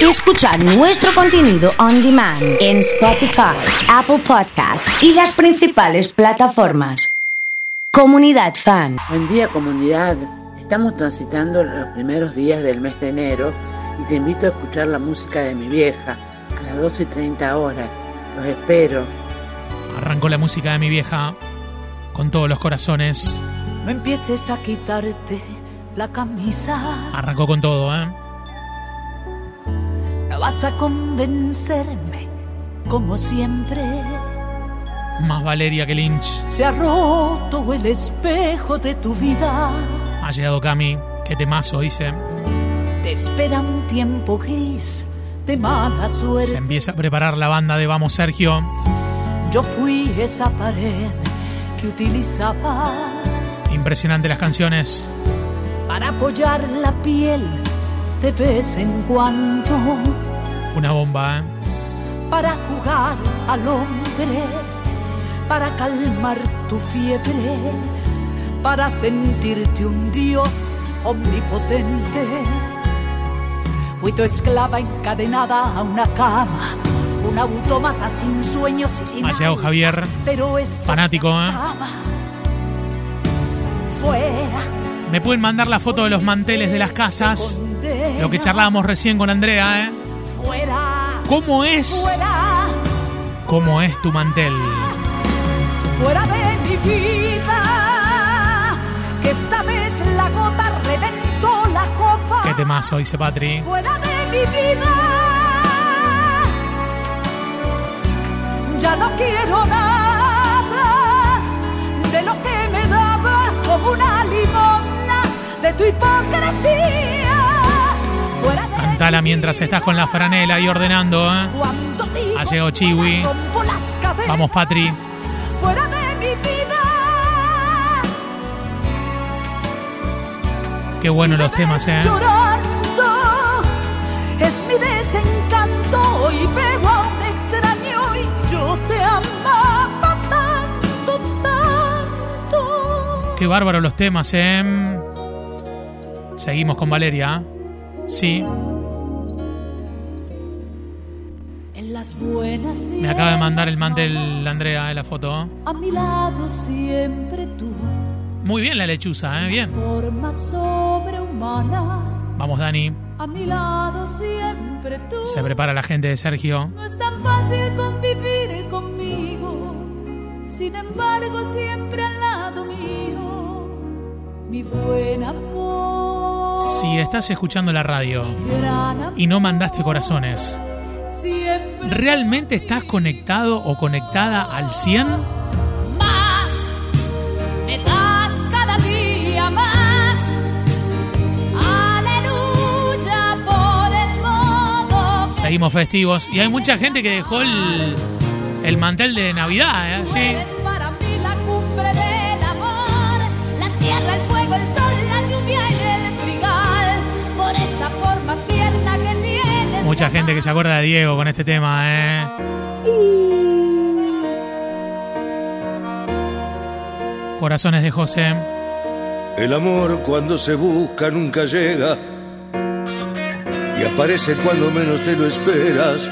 Escuchar nuestro contenido on demand en Spotify, Apple Podcast y las principales plataformas. Comunidad Fan. Buen día comunidad. Estamos transitando los primeros días del mes de enero y te invito a escuchar la música de mi vieja a las 12 y 30 horas. Los espero. Arrancó la música de mi vieja con todos los corazones. No empieces a quitarte la camisa. Arrancó con todo, ¿eh? Vas a convencerme como siempre. Más Valeria que Lynch. Se ha roto el espejo de tu vida. Ha llegado Cami. Qué temazo, dice. Te espera un tiempo gris de mala Se suerte. empieza a preparar la banda de Vamos Sergio. Yo fui esa pared que utilizabas Impresionante las canciones. para apoyar la piel de vez en cuando. Una bomba, para jugar al hombre, para calmar tu fiebre, para sentirte un dios omnipotente. Fui tu esclava encadenada a una cama, un autómata sin sueños y sin alma, Javier. pero esto fanático, ¿eh? Fuera. Me pueden mandar la foto de los manteles de las casas. Lo que charlábamos recién con Andrea, ¿eh? ¿Cómo es? ¿Cómo es tu mantel? fuera de mi vida. Que esta vez la gota reventó la copa. Qué temazo, dice Patri. Fuera de mi vida. Ya no quiero nada de lo que me dabas como una limosna de tu hipocresía. Cantala mi mientras estás con la franela y ordenando, ¿eh? Ha llegado Chiwi. Vamos, Patri. fuera de mi vida. Qué bueno Si los temas, ¿eh? Es mi desencanto y pego a un extraño y yo te amaba tanto, tanto. Qué bárbaro los temas, ¿eh? Seguimos con Valeria. Sí, En las buenas y me acaba de mandar el mantel Andrea, ¿eh? la foto. A mi lado siempre tú, Muy bien la lechuza, ¿eh? Bien. forma sobrehumana. Vamos, Dani. A mi lado siempre tú. Se prepara la gente de Sergio. No es tan fácil convivir conmigo, sin embargo siempre al lado mío, mi buen amor. Si estás escuchando la radio y no mandaste corazones, ¿realmente estás conectado o conectada al 100? más, me das cada día más. Aleluya por el modo. Seguimos festivos y hay mucha gente que dejó el, el mantel de Navidad, ¿eh? Sí. Mucha gente que se acuerda de Diego con este tema, ¿eh? Corazones de José. El amor cuando se busca nunca llega y aparece cuando menos te lo esperas.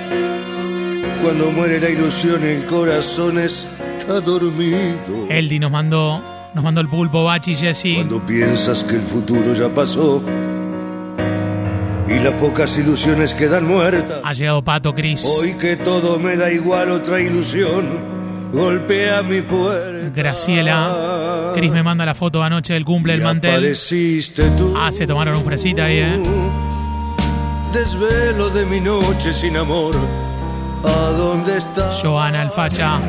Cuando muere la ilusión el corazón está dormido. Eldi nos mandó, nos mandó el pulpo, Bachi, Jessy. Cuando piensas que el futuro ya pasó y las pocas ilusiones quedan muertas. Ha llegado Pato, Cris. Hoy que todo me da igual otra ilusión golpea mi puerta. Graciela. Cris me manda la foto anoche del cumple del mantel. Tú. Ah, se tomaron un fresita ahí, ¿eh? Desvelo de mi noche sin amor. ¿A dónde estás? Joana, el facha.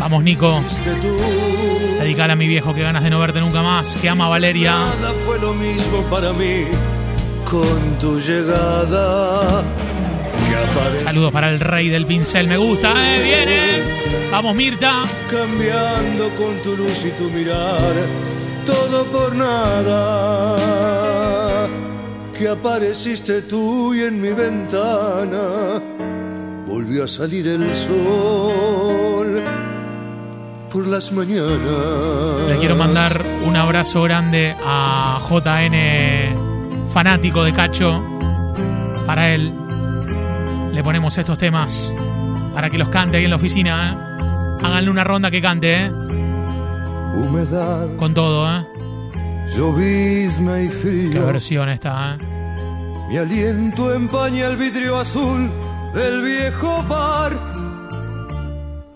Vamos, Nico. Dedicar a mi viejo que ganas de no verte nunca más. Que ama a Valeria. Nada fue lo mismo para mí con tu llegada. Saludos para el rey del pincel. Me gusta, ¿eh? Viene. Vamos, Mirta. cambiando con tu luz y tu mirar. Todo por nada. Que apareciste tú y en mi ventana volvió a salir el sol por las mañanas. Le quiero mandar un abrazo grande a JN, fanático de Cacho, Para él le ponemos estos temas para que los cante ahí en la oficina. ¿eh? Háganle una ronda que cante, ¿eh? Humedad, Con todo, ¿eh? llovizna y Qué versión esta, ¿eh? Mi aliento empaña el vidrio azul del viejo bar.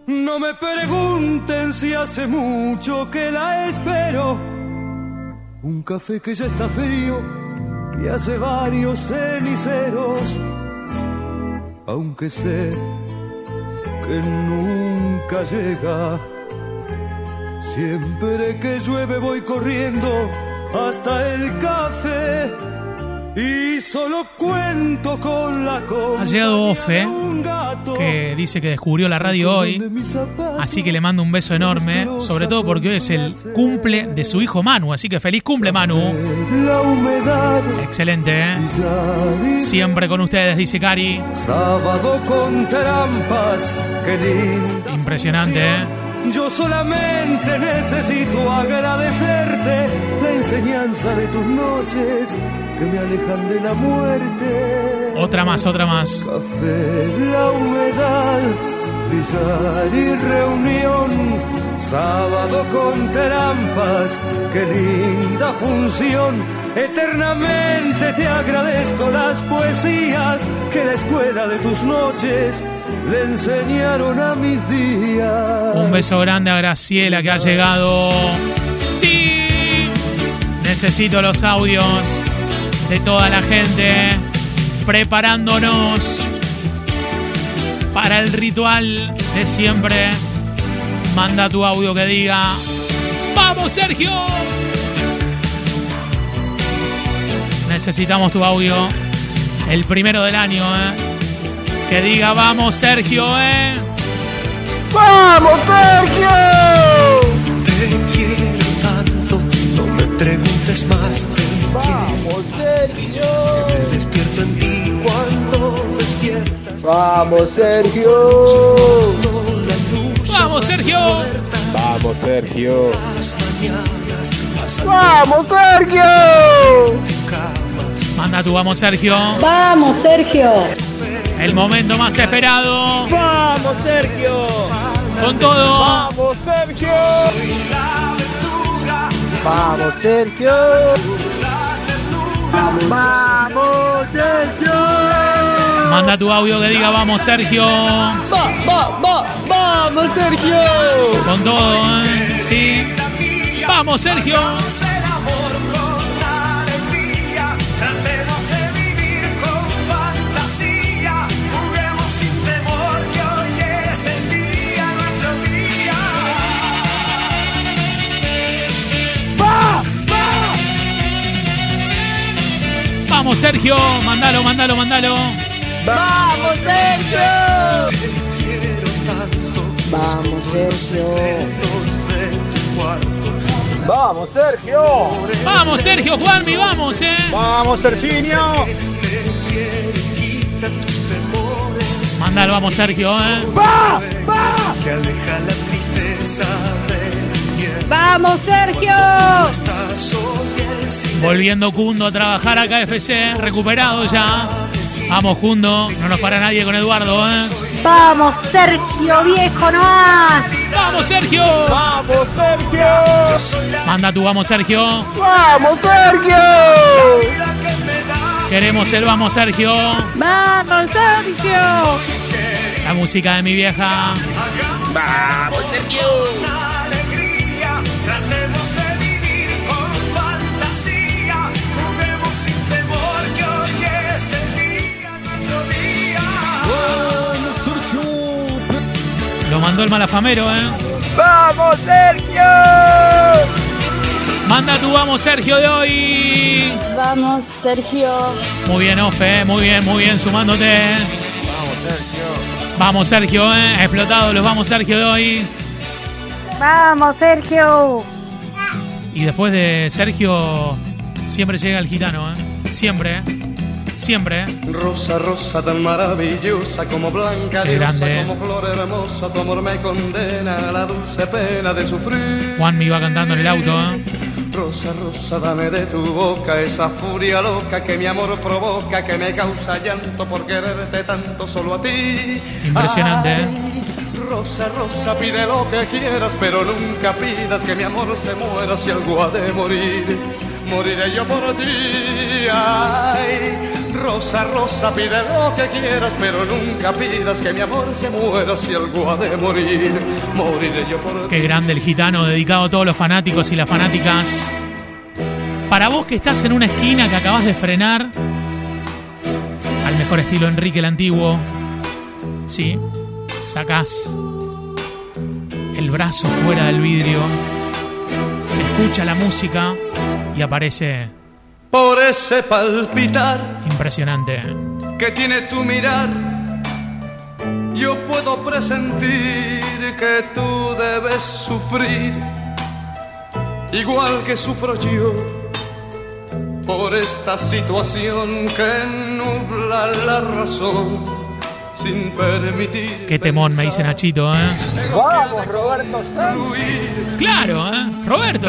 No me pregunten si hace mucho que la espero. Un café que ya está frío y hace varios ceniceros. Aunque sé que nunca llega. Siempre que llueve voy corriendo hasta el café. Y solo cuento con la Ha llegado Ofe, gato que dice que descubrió la radio hoy. Así que le mando un beso enorme, sobre todo porque hoy es el cumple de su hijo Manu. Así que feliz cumple, Manu. Excelente, ¿eh? Siempre con ustedes, dice Cari. Sábado con trampas. Impresionante, ¿eh? Yo solamente necesito agradecerte la enseñanza de tus noches que me alejan de la muerte. Otra más, otra más. Café, la humedad, brillar y reunión. Sábado con trampas, qué linda función. Eternamente te agradezco las poesías que la escuela de tus noches le enseñaron a mis días. Un beso grande a Graciela que ha llegado. Sí. Necesito los audios de toda la gente preparándonos para el ritual de siempre. Manda tu audio que diga, ¡Vamos, Sergio! Necesitamos tu audio. El primero del año, ¿eh? Que diga, vamos, Sergio, ¿eh? Te Vamos, Sergio. ¡Vamos, Sergio! Vamos, Sergio. Vamos, Sergio. Manda tu vamos, Sergio. Vamos, Sergio. El momento más esperado. Vamos, Sergio. Con todo. Vamos, Sergio. Vamos, Sergio. Vamos, Sergio. Manda tu audio que diga vamos, Sergio. Va, va, va. Vamos, Sergio. Con todo, ¿eh? Sí. Vamos, Sergio. Vamos, Sergio. Mandalo, mandalo, mandalo. Vamos, Sergio. Quiero tanto Vamos, Sergio. los de tu cuarto. Vamos, Sergio. Vamos, Sergio, Juanmi, vamos, ¿eh? Vamos, Serginio. Mandalo, vamos, Sergio, ¿eh? que aleja la tristeza. Vamos, Sergio. Volviendo Cundo a trabajar a KFC. Recuperado ya. Vamos, Cundo. No nos para nadie con Eduardo, ¿eh? Vamos, Sergio, viejo, no más. Vamos, Sergio. Vamos, Sergio. Manda tu vamos, Sergio. Vamos, Sergio. Queremos el vamos, Sergio. Vamos, Sergio. La música de mi vieja. alegría. El malafamero, ¿eh? Vamos, Sergio. Manda tu vamos, Sergio, de hoy. Vamos, Sergio. Muy bien, Ofe, ¿eh? muy bien, muy bien, sumándote. Vamos, Sergio, ¿eh? Explotado los vamos, Sergio, de hoy. Vamos, Sergio. Y después de Sergio, siempre llega el gitano, ¿eh? Siempre, ¿eh? Siempre, ¿eh? Rosa, rosa tan maravillosa como blanca, diosa grande. como flor hermosa, tu amor me condena a la dulce pena de sufrir. Juan me iba cantando en el auto, ¿eh? Rosa, rosa, dame de tu boca esa furia loca que mi amor provoca, que me causa llanto por quererte tanto solo a ti. Impresionante, ¿eh? Ay, Rosa, rosa, pide lo que quieras, pero nunca pidas que mi amor se muera si algo ha de morir. Moriré yo por ti. Ay, rosa, rosa, pide lo que quieras, pero nunca pidas que mi amor se muera si algo ha de morir. Moriré yo por. Qué grande el gitano, dedicado a todos los fanáticos y las fanáticas. Para vos que estás en una esquina que acabas de frenar, al mejor estilo Enrique el Antiguo, sí, sacás el brazo fuera del vidrio, se escucha la música y aparece Por ese palpitar impresionante. que tiene tu mirar, yo puedo presentir que tú debes sufrir, igual que sufro yo, por esta situación que nubla la razón, sin permitir. Qué temón, me dice Nachito, ¿eh? Vamos, Roberto Santos. Claro, ¿eh? Roberto.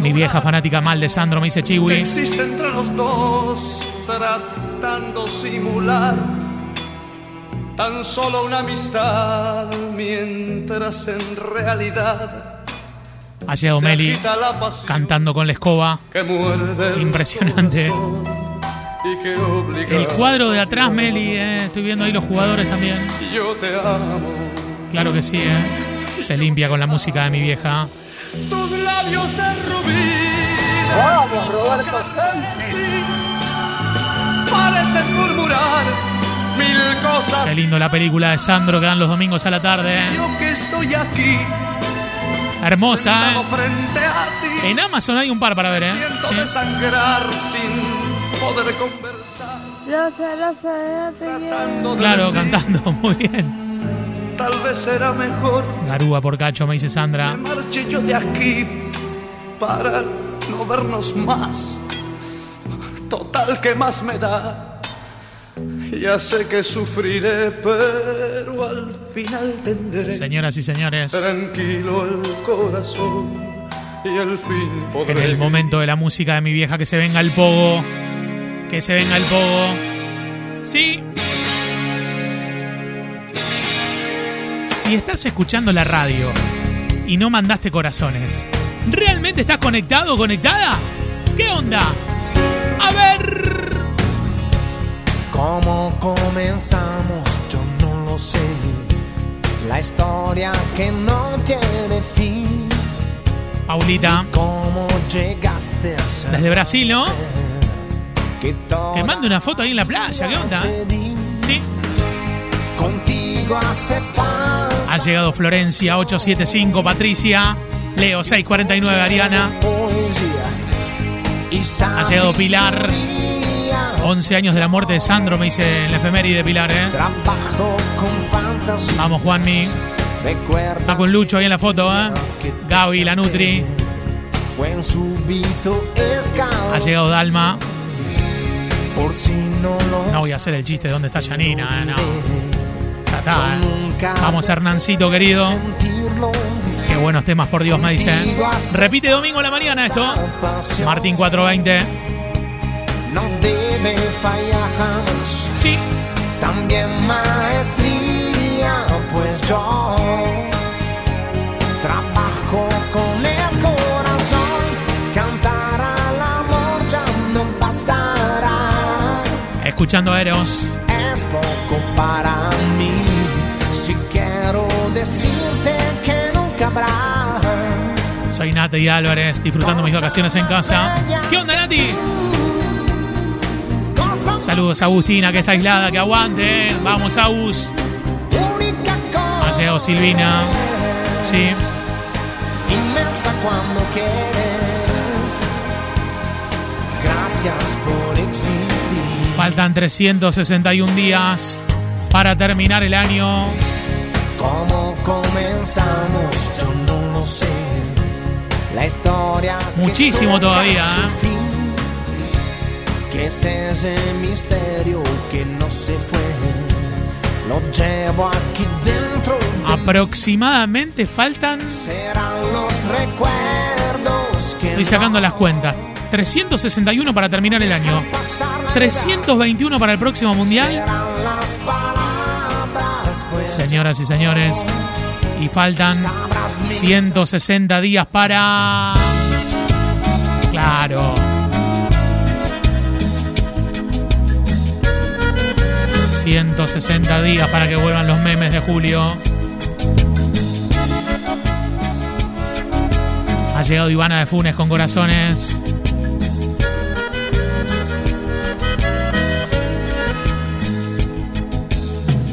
Mi vieja fanática mal de Sandro, me dice Chiwi. existe entre los dos, tratando simular tan solo una amistad, mientras en realidad Ha llegado se Meli agita la pasión cantando con la escoba. que muerde el Impresionante. El cuadro de atrás, Meli, ¿eh? Estoy viendo ahí los jugadores también. yo te amo Claro que sí, ¿eh? Se limpia con la música de mi vieja. tus labios de rubí Vamos, Roberto Santos. Parecen murmurar mil cosas Qué lindo la película de Sandro que dan los domingos a la tarde. ¿eh? yo que estoy aquí Hermosa, ¿eh? ti En Amazon hay un par para ver, ¿eh? Siento Sí. desangrar sin poder conversar. Claro, decir, cantando, muy bien. Tal vez será mejor Garúa por cacho, me dice Sandra. marche yo de aquí para no vernos más. Total, que más me da? Ya sé que sufriré, pero al final tendré Señoras y señores, tranquilo el corazón y al fin en podré el momento de la música de mi vieja, que se venga el pogo. Que se venga el pogo. Sí. Si estás escuchando la radio y no mandaste corazones, ¿realmente estás conectado o conectada? ¿Qué onda? ¿Cómo comenzamos? Yo no lo sé. La historia que no tiene fin. Paulita, ¿Cómo llegaste a ser desde Brasil, ¿no? que Te mando una foto ahí en la playa, ¿qué onda? Sí. Contigo hace falta Ha llegado Florencia 875, Patricia, Leo 649, Ariana. Ha llegado Pilar. 11 años de la muerte de Sandro, me dice en la efeméride de Pilar, ¿eh? Trabajo con fantasía. Vamos, Juanmi. Está con Lucho ahí en la foto, ¿eh? Gaby, la Nutri. Ha llegado Dalma. Por si no voy a hacer el chiste de dónde está Janina, ¿eh? No. Ya está, ¿eh? Vamos, Hernancito, querido. Qué buenos temas, por Dios, me dicen. Repite domingo a la mañana esto. Martín 420. Fallar jamás. Sí. También maestría, pues yo trabajo con el corazón. Cantar al amor ya no bastará. Escuchando a Eros. Es poco para mí. Si quiero decirte que nunca habrá. Soy Nati Álvarez, disfrutando mis vacaciones en casa. ¿Qué onda, Nati? Saludos a Agustina, que está aislada, que aguante. ¿eh? Vamos, Agus. Ha llegado Silvina. Sí. inmensa cuando quieres. Gracias por existir. Faltan 361 días para terminar el año. ¿Cómo comenzamos? Yo no lo sé. La historia. Muchísimo todavía, ¿eh? Es ese misterio que no se fue. Lo llevo aquí dentro. de Aproximadamente faltan Serán los recuerdos que Estoy sacando las cuentas. 361 para terminar el año. 321 para el próximo mundial. Señoras y señores. Y faltan 160 días para... Claro. 160 días para que vuelvan los memes de julio. Ha llegado Ivana de Funes con corazones.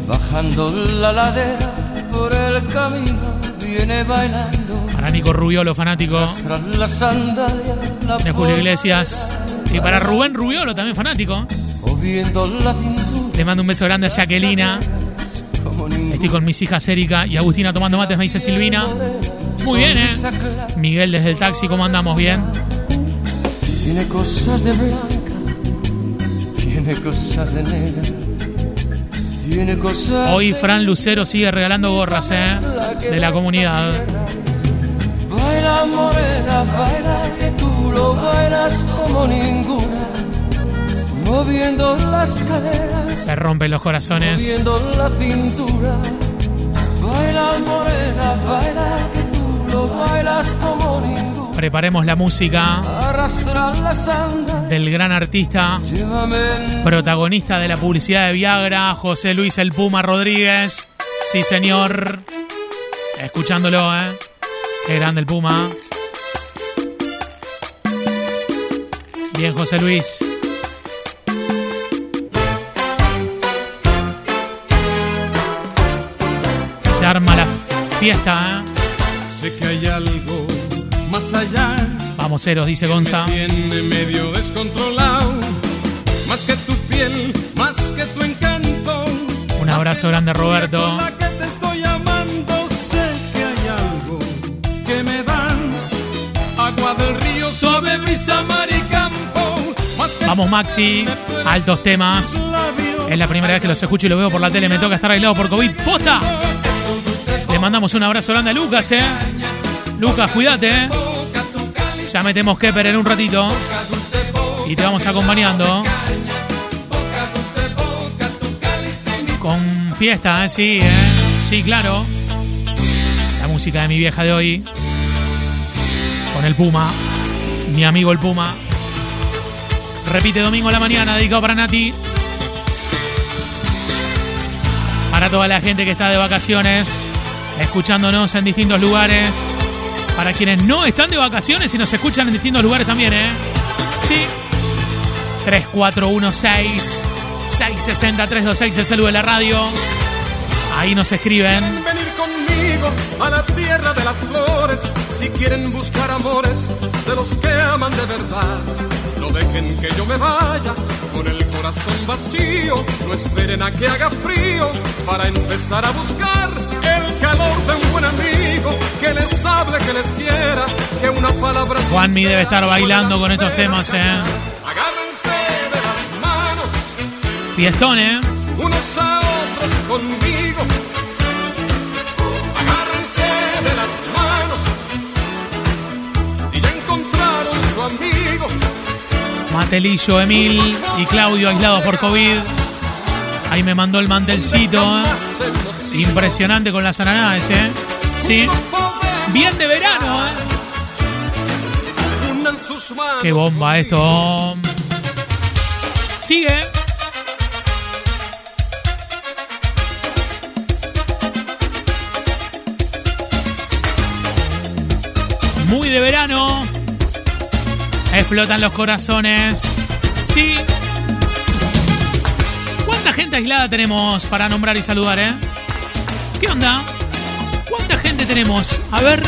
Bajando la ladera por el camino viene bailando Para Nico Rubiolo, fanático de Julio Iglesias. Y para Rubén Rubiolo, también fanático. la Le mando un beso grande a ningún Estoy con mis hijas Erika y Agustina tomando mates, me dice Silvina. Muy bien, ¿eh? Miguel desde el taxi, ¿cómo andamos? Bien. Tiene cosas de blanca, tiene cosas de negra, tiene cosas Hoy Fran Lucero sigue regalando gorras, ¿eh? De la comunidad. Baila morena, baila que tú lo bailas como ninguna, moviendo las caderas, Se rompen los corazones. moviendo la cintura. Baila morena, baila que tú lo bailas como Preparemos la música la del gran artista, llévame protagonista de la publicidad de Viagra, José Luis El Puma Rodríguez. Sí, señor. Escuchándolo, ¿eh? Qué grande el Puma. Bien, José Luis. Arma la fiesta, ¿eh? Sé que hay algo más allá Vamos, ceros, dice Gonza. que tiene medio descontrolado. Más que tu piel, más que tu encanto. Un abrazo grande, Roberto. Con la que te estoy amando, sé que hay algo que me das. Agua del río, suave brisa, mar y campo. Más que Vamos, Maxi. Altos temas. Es la primera vez que los escucho y lo veo por la tele. Me toca estar aislado por COVID. ¡Posta! Mandamos un abrazo grande a Lucas, ¿eh? Lucas, cuídate, ¿eh? Ya metemos Kepper en un ratito. Y te vamos acompañando. Con fiesta, ¿eh? Sí, ¿eh? Sí, claro. La música de mi vieja de hoy. Con el Puma. Mi amigo el Puma. Repite domingo a la mañana, dedicado para Nati. Para toda la gente que está de vacaciones, escuchándonos en distintos lugares. Para quienes no están de vacaciones y nos escuchan en distintos lugares también, ¿eh? Sí. 3416 660 326 el saludo de la radio. Ahí nos escriben. quieren venir conmigo a la tierra de las flores. Si quieren buscar amores de los que aman de verdad. No dejen que yo me vaya con el corazón vacío. No esperen a que haga frío para empezar a buscar el calor de un buen amigo que les hable, que les quiera, que una palabra Juanmi debe estar bailando con estos temas, ¿eh? Agárrense de las manos Fiestón, ¿eh? unos a otros conmigo. Matelillo, Emil y Claudio aislados por COVID. Ahí me mandó el mantelcito. ¿eh? Impresionante con las ananadas, ¿eh? Sí. Bien de verano, ¿eh? Qué bomba esto. Sigue. Muy de verano. Explotan los corazones. Sí. ¿Cuánta gente aislada tenemos para nombrar y saludar, eh? ¿Qué onda? ¿Cuánta gente tenemos? A ver.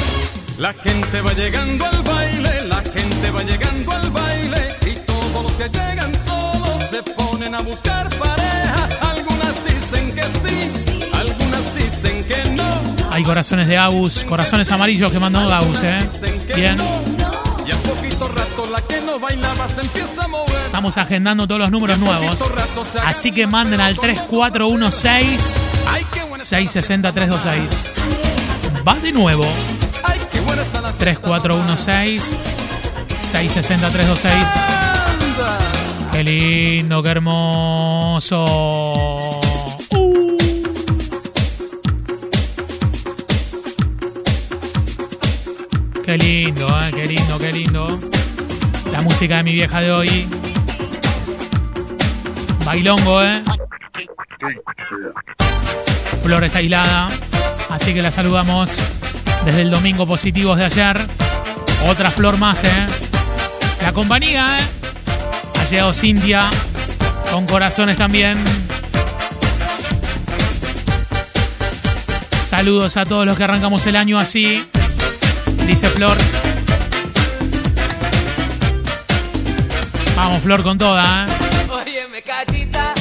La gente va llegando al baile, la gente va llegando al baile y todos los que llegan solos se ponen a buscar pareja. Algunas dicen que sí, algunas dicen que no. Hay corazones de Agus, corazones amarillos que mandó Agus, ¿eh? Bien. Y a poquito rato Estamos agendando todos los números nuevos. Así que manden al 3416 Ay, qué buena 660 326. Va de nuevo. Ay, qué buena está la fiesta. 3416 660-326. Qué lindo, qué hermoso. Uh. Qué lindo, eh, qué lindo. Música de mi vieja de hoy. Bailongo, eh. Flor está aislada, así que la saludamos desde el domingo positivos de ayer. Otra flor más, ¿eh? La compañía, ¿eh? Ha llegado Cintia con corazones también. Saludos a todos los que arrancamos el año así. Dice Flor. Vamos, Flor, con toda, ¿eh? Óyeme, cachita,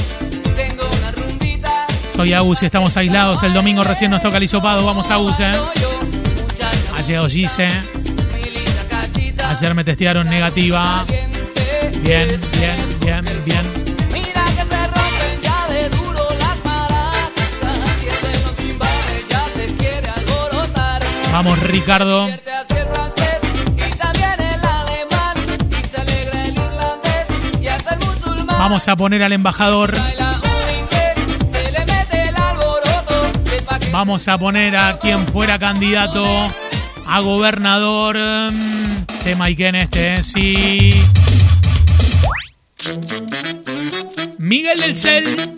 tengo una rumbita. Soy Agus y estamos aislados. El domingo recién nos toca el hisopado. Vamos, Agus, ¿eh? Ha llegado Gise. Ayer me testearon negativa. Bien, bien, bien, bien. Mira que Vamos a poner al embajador. Vamos a poner a quien fuera candidato a gobernador. mm, Tema y en este, ¿eh? sí. Miguel del Cel.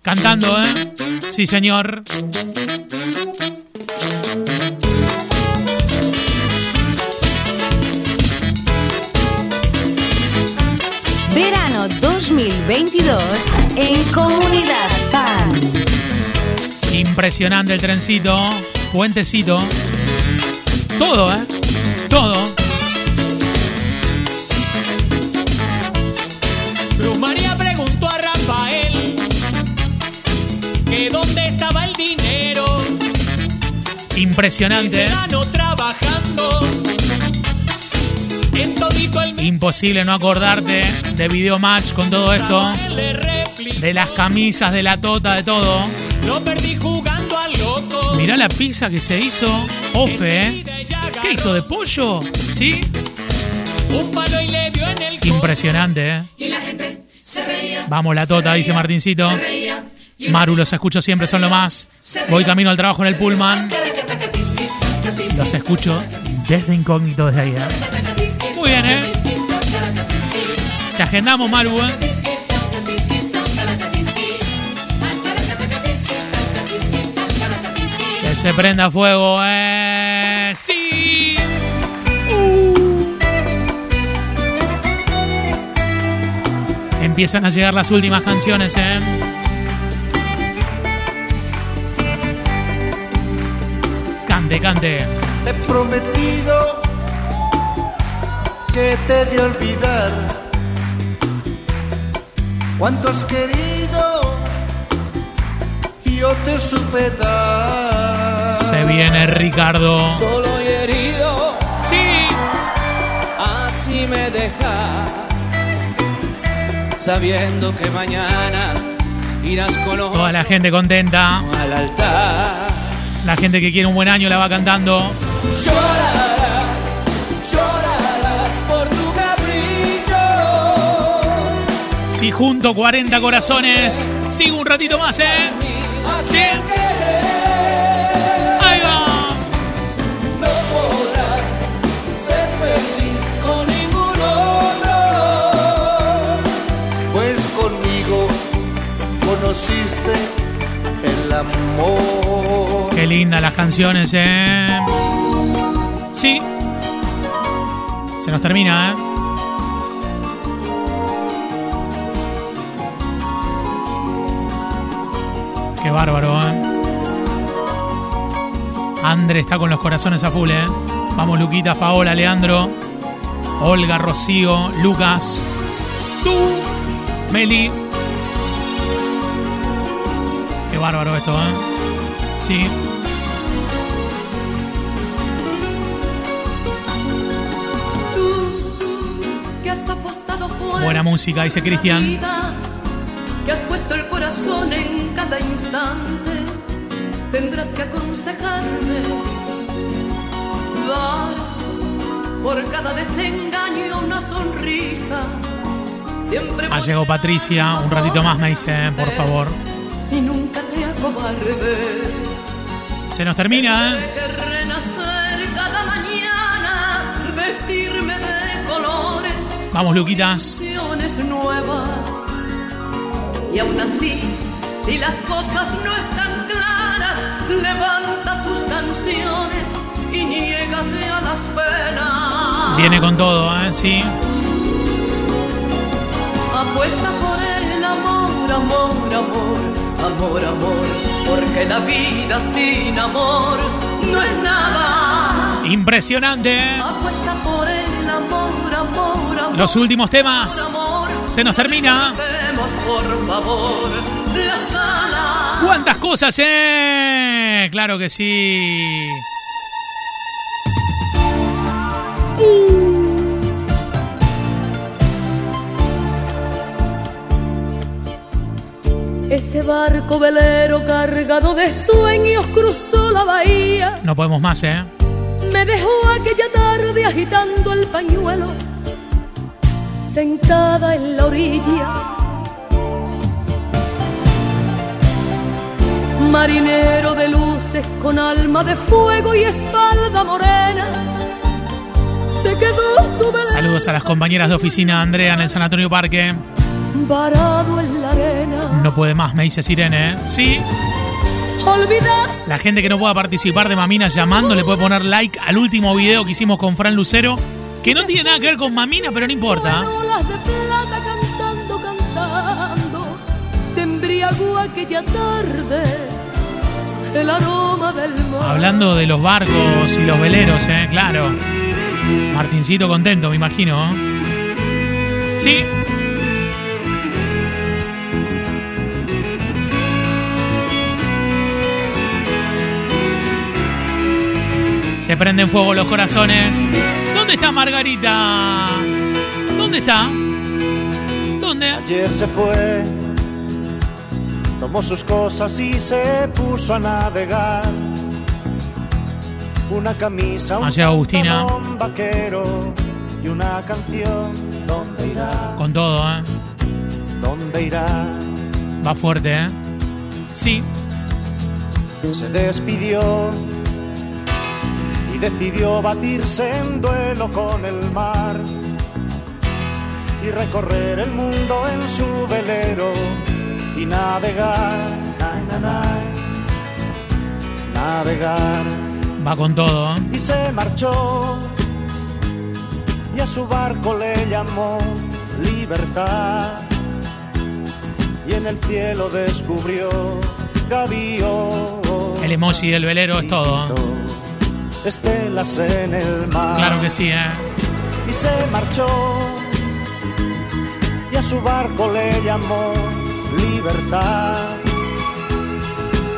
Cantando, ¿eh? Sí, señor. 2022 en Comunidad Fan. Impresionante el trencito. Puentecito. Todo, ¿eh? Todo. Cruz María preguntó a Rafael que dónde estaba el dinero. Impresionante. Imposible no acordarte de Video Match con todo esto. De las camisas, de la tota, de todo. Mirá la pizza que se hizo. Ofe, ¿eh? ¿Qué hizo? ¿De pollo? ¿Sí? Impresionante, ¿eh? La gente se reía. Vamos, la tota, dice Martincito. Maru, los escucho siempre, son lo más. Voy camino al trabajo en el Pullman. Los escucho desde incógnito desde ahí, ¿eh? Muy bien, ¿eh? Te agendamos, Maru, ¿eh? Que se prenda fuego, ¿eh? ¡Sí! Uh. Empiezan a llegar las últimas canciones, ¿eh? Cante, cante. Te he prometido que te de olvidar cuánto has querido y yo te supe dar. Se viene Ricardo. Solo y herido. Sí. Así me dejas. Sabiendo que mañana irás con los Toda la gente contenta. al altar. La gente que quiere un buen año la va cantando. Llorarás, Si junto 40 corazones, sigo un ratito más, ¿eh? Sí. Ahí va. No podrás ser feliz con ningún otro. Pues conmigo conociste el amor. Qué lindas las canciones, ¿eh? Sí. Se nos termina, ¿eh? Qué bárbaro, ¿eh? André está con los corazones a full, ¿eh? Vamos, Luquita, Paola, Leandro, Olga, Rocío, Lucas, tú, Meli. Qué bárbaro esto, ¿eh? Sí. Buena música, dice Cristian. Tendrás que aconsejarme. Dar por cada desengaño una sonrisa. Siempre Ah, llegó Patricia. Un ratito más me dice, por favor. y nunca te acobardes. Se nos termina, ¿eh? Que renacer cada mañana, vestirme de colores, Vamos, Luquitas. nuevas. Y aún así, si las cosas no están levanta tus canciones y niégate a las penas. Viene con todo, ¿eh? Sí. Apuesta por el amor, amor, amor, amor, amor, porque la vida sin amor no es nada. Impresionante. ¿eh? Apuesta por el amor, amor, amor. Los últimos temas. Se nos termina. Por favor. ¿Cuántas cosas, eh? Claro que sí. Ese barco velero cargado de sueños cruzó la bahía. No podemos más, ¿eh? Me dejó aquella tarde agitando el pañuelo, sentada en la orilla. Marinero de luces con alma de fuego y espalda morena, se quedó tu Saludos a las compañeras de oficina Andrea en el Sanatorio Parque. varado en la arena. No puede más, me dice Sirene. ¿eh? Sí. Olvidaste La gente que no pueda participar de Mamina llamando le puede poner like al último video que hicimos con Fran Lucero. Que no tiene nada que ver con Mamina, pero no importa. cantando, cantando. Te embriagó aquella tarde el aroma del mar. Hablando de los barcos y los veleros, ¿eh? Claro. Martincito contento, me imagino. ¿eh? Sí. Se prenden fuego los corazones. ¿Dónde está Margarita? ¿Dónde está? ¿Dónde? Ayer se fue, tomó sus cosas y se puso a navegar. Una camisa, un Allá Agustina. vaquero y una canción. ¿Dónde irá? Con todo, ¿eh? ¿Dónde irá? Va fuerte, ¿eh? Sí. Se despidió y decidió batirse en duelo con el mar y recorrer el mundo en su velero y navegar, nay, navegar. Va con todo, ¿eh? Y se marchó y a su barco le llamó libertad y en el cielo descubrió gavión. El emoji del velero es todo. ¿eh? estelas en el mar. Claro que sí, ¿eh? Y se marchó y a su barco le llamó libertad.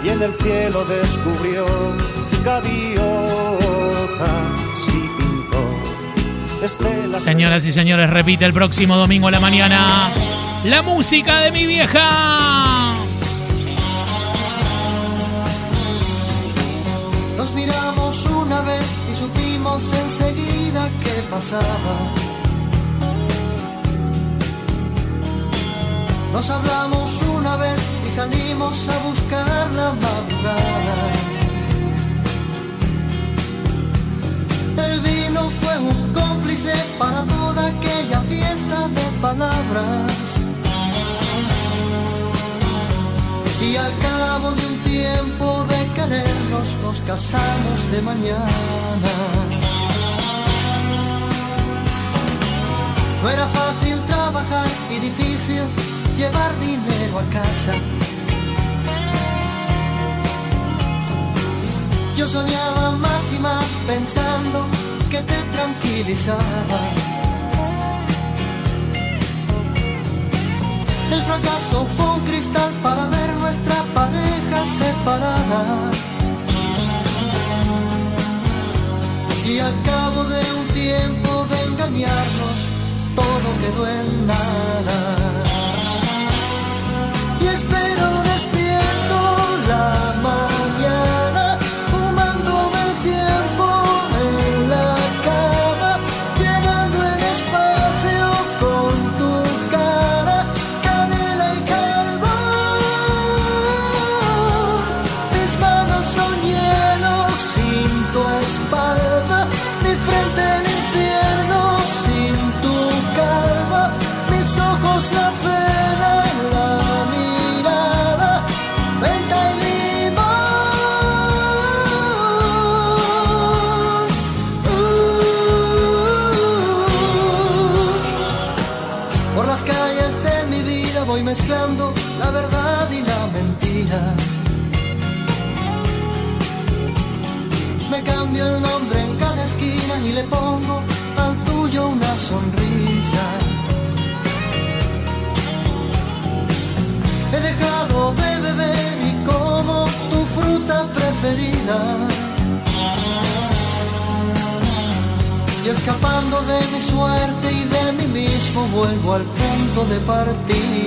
Y en el cielo descubrió gaviotas y pintó estelas. Señoras y señores, repite el próximo domingo a la mañana. La música de mi vieja. Nos miramos una vez y supimos enseguida qué pasaba. Nos hablamos una vez y salimos a buscar la madrugada. El vino fue un cómplice para toda aquella fiesta de palabras. Y al cabo de un tiempo de querernos nos casamos de mañana. No era fácil trabajar y difícil llevar dinero a casa. Yo soñaba más y más pensando que te tranquilizaba. El fracaso fue un cristal para ver nuestra pareja separada. Y al cabo de un tiempo de engañarnos, todo quedó en nada. Cambio el nombre en cada esquina y le pongo al tuyo una sonrisa. He dejado de beber y como tu fruta preferida. Y escapando de mi suerte y de mí mismo vuelvo al punto de partida.